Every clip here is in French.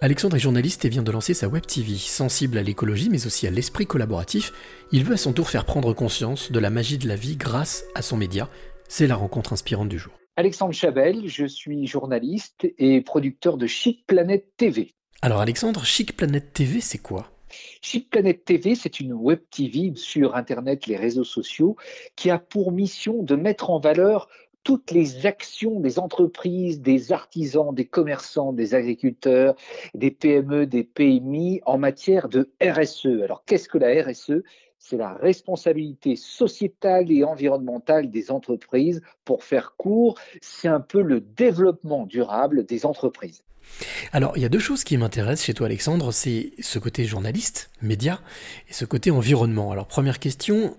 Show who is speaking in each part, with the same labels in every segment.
Speaker 1: Alexandre est journaliste et vient de lancer sa Web TV. Sensible à l'écologie mais aussi à l'esprit collaboratif, il veut à son tour faire prendre conscience de la magie de la vie grâce à son média. C'est la rencontre inspirante du jour.
Speaker 2: Alexandre Chabel, je suis journaliste et producteur de Chic Planète TV.
Speaker 1: Alors Alexandre, Chic Planète TV, c'est quoi?
Speaker 2: Chic Planète TV, c'est une web TV sur Internet, les réseaux sociaux, qui a pour mission de mettre en valeur toutes les actions des entreprises, des artisans, des commerçants, des agriculteurs, des PME, des PMI en matière de RSE. Alors qu'est-ce que la RSE c'est la responsabilité sociétale et environnementale des entreprises. Pour faire court, c'est un peu le développement durable des entreprises.
Speaker 1: Alors, il y a deux choses qui m'intéressent chez toi, Alexandre, c'est ce côté journaliste, média, et ce côté environnement. Alors, première question,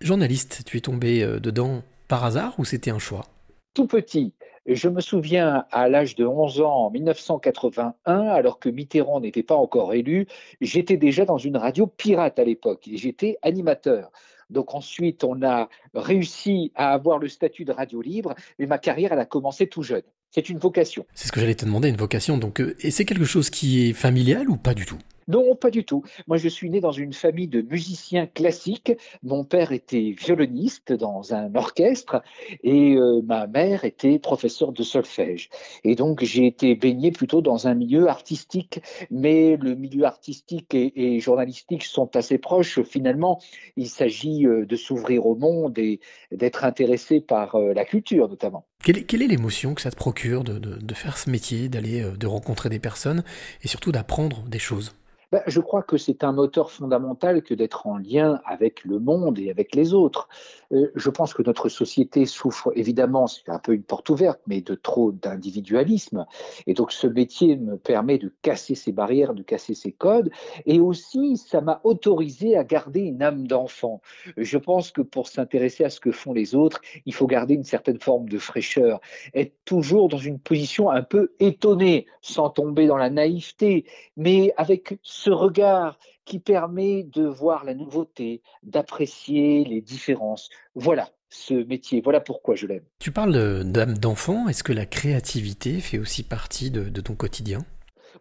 Speaker 1: journaliste, tu es tombé euh, dedans par hasard ou c'était un choix?
Speaker 2: Tout petit. Je me souviens à l'âge de 11 ans, en 1981, alors que Mitterrand n'était pas encore élu, j'étais déjà dans une radio pirate à l'époque et j'étais animateur. Donc ensuite, on a réussi à avoir le statut de radio libre, mais ma carrière, elle a commencé tout jeune. C'est une vocation.
Speaker 1: C'est ce que j'allais te demander, une vocation. Donc, euh, et c'est quelque chose qui est familial ou pas du tout?
Speaker 2: Non, pas du tout. Moi, je suis né dans une famille de musiciens classiques. Mon père était violoniste dans un orchestre et euh, ma mère était professeure de solfège. Et donc, j'ai été baigné plutôt dans un milieu artistique, mais le milieu artistique et, journalistique sont assez proches. Finalement, il s'agit euh, de s'ouvrir au monde et d'être intéressé par euh, la culture, notamment.
Speaker 1: Quelle est, l'émotion que ça te procure de faire ce métier, d'aller, de rencontrer des personnes et surtout d'apprendre des choses?
Speaker 2: Ben, je crois que c'est un moteur fondamental que d'être en lien avec le monde et avec les autres. Euh, je pense que notre société souffre évidemment, c'est un peu une porte ouverte, mais de trop d'individualisme. Et donc ce métier me permet de casser ces barrières, de casser ces codes. Et aussi, ça m'a autorisé à garder une âme d'enfant. Je pense que pour s'intéresser à ce que font les autres, il faut garder une certaine forme de fraîcheur, être toujours dans une position un peu étonnée, sans tomber dans la naïveté, mais avec ce regard qui permet de voir la nouveauté, d'apprécier les différences. Voilà ce métier, voilà pourquoi je l'aime.
Speaker 1: Tu parles d'âme d'enfant, est-ce que la créativité fait aussi partie de, de ton quotidien?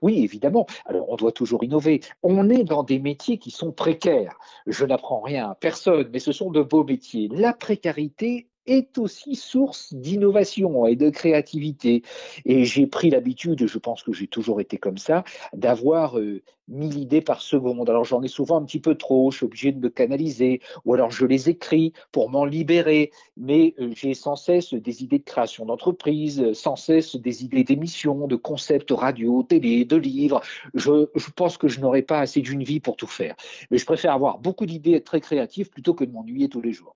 Speaker 2: Oui, évidemment. Alors, on doit toujours innover. On est dans des métiers qui sont précaires. Je n'apprends rien à personne, mais ce sont de beaux métiers. La précarité est aussi source d'innovation et de créativité. Et j'ai pris l'habitude, je pense que j'ai toujours été comme ça, d'avoir euh, mille idées par seconde. Alors j'en ai souvent un petit peu trop, je suis obligé de me canaliser, ou alors je les écris pour m'en libérer, mais euh, j'ai sans cesse des idées de création d'entreprise, sans cesse des idées d'émissions, de concepts radio, télé, de livres. Je, pense que je n'aurais pas assez d'une vie pour tout faire. Mais je préfère avoir beaucoup d'idées, être très créatif, plutôt que de m'ennuyer tous les jours.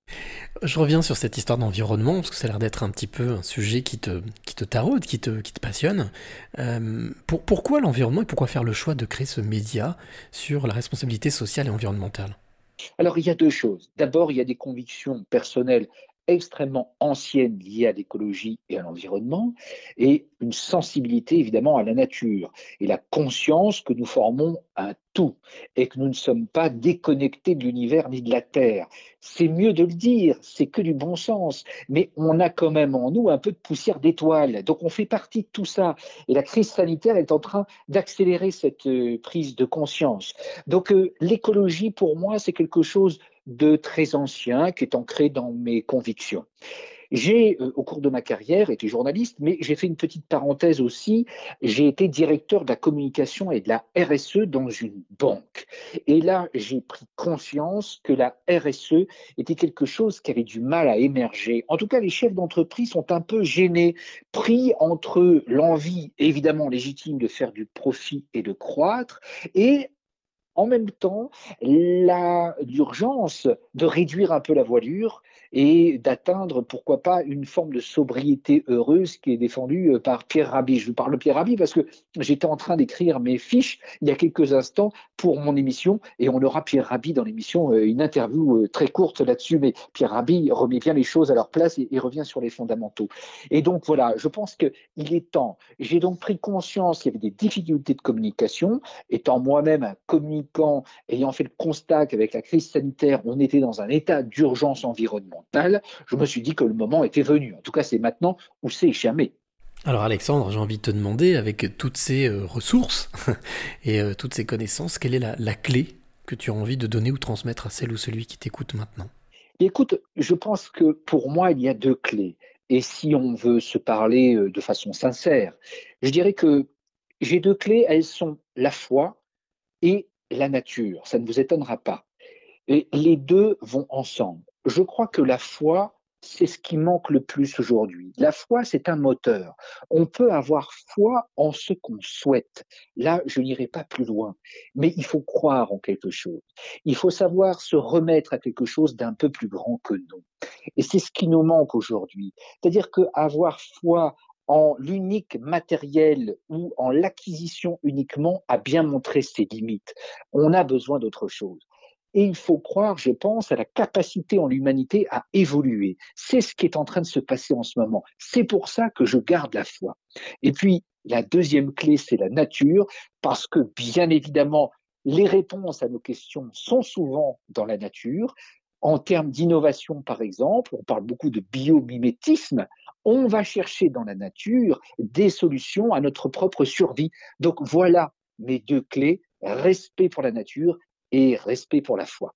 Speaker 1: Je reviens sur cette histoire d'environnement, parce que ça a l'air d'être un petit peu un sujet qui te, qui te taraude, qui te, qui te passionne. Euh, pour, pourquoi l'environnement et pourquoi faire le choix de créer ce média? Sur la responsabilité sociale et environnementale?
Speaker 2: Alors, il y a deux choses. D'abord, il y a des convictions personnelles extrêmement anciennes liées à l'écologie et à l'environnement, et une sensibilité évidemment à la nature, et la conscience que nous formons un tout, et que nous ne sommes pas déconnectés de l'univers ni de la Terre. C'est mieux de le dire, c'est que du bon sens, mais on a quand même en nous un peu de poussière d'étoile, donc on fait partie de tout ça, et la crise sanitaire est en train d'accélérer cette euh, prise de conscience. Donc euh, l'écologie, pour moi, c'est quelque chose de très ancien qui est ancré dans mes convictions. J'ai, euh, au cours de ma carrière, été journaliste, mais j'ai fait une petite parenthèse aussi. J'ai été directeur de la communication et de la RSE dans une banque. Et là, j'ai pris conscience que la RSE était quelque chose qui avait du mal à émerger. En tout cas, les chefs d'entreprise sont un peu gênés, pris entre l'envie évidemment légitime de faire du profit et de croître, et en même temps l'urgence de réduire un peu la voilure et d'atteindre, pourquoi pas, une forme de sobriété heureuse qui est défendue euh, par Pierre Rabhi. Je vous parle de Pierre Rabhi parce que j'étais en train d'écrire mes fiches il y a quelques instants pour mon émission et on aura Pierre Rabhi dans l'émission, euh, une interview euh, très courte là-dessus, mais Pierre Rabhi remet bien les choses à leur place et, revient sur les fondamentaux. Et donc voilà, je pense qu'il est temps. J'ai donc pris conscience qu'il y avait des difficultés de communication, étant moi-même un communicant, ayant fait le constat qu'avec la crise sanitaire, on était dans un état d'urgence environnementale je me suis dit que le moment était venu. En tout cas, c'est maintenant ou c'est jamais.
Speaker 1: Alors Alexandre, j'ai envie de te demander, avec toutes ces euh, ressources et euh, toutes ces connaissances, quelle est la, clé que tu as envie de donner ou transmettre à celle ou celui qui t'écoute maintenant?
Speaker 2: Écoute, je pense que pour moi, il y a deux clés. Et si on veut se parler euh, de façon sincère, je dirais que j'ai deux clés, elles sont la foi et la nature. Ça ne vous étonnera pas. Et les deux vont ensemble. Je crois que la foi, c'est ce qui manque le plus aujourd'hui. La foi, c'est un moteur. On peut avoir foi en ce qu'on souhaite. Là, je n'irai pas plus loin. Mais il faut croire en quelque chose. Il faut savoir se remettre à quelque chose d'un peu plus grand que nous. Et c'est ce qui nous manque aujourd'hui. C'est-à-dire qu'avoir foi en l'unique matériel ou en l'acquisition uniquement a bien montré ses limites. On a besoin d'autre chose. Et il faut croire, je pense, à la capacité en l'humanité à évoluer. C'est ce qui est en train de se passer en ce moment. C'est pour ça que je garde la foi. Et puis, la deuxième clé, c'est la nature, parce que bien évidemment, les réponses à nos questions sont souvent dans la nature. En termes d'innovation, par exemple, on parle beaucoup de biomimétisme. On va chercher dans la nature des solutions à notre propre survie. Donc voilà mes deux clés, respect pour la nature et respect pour la foi.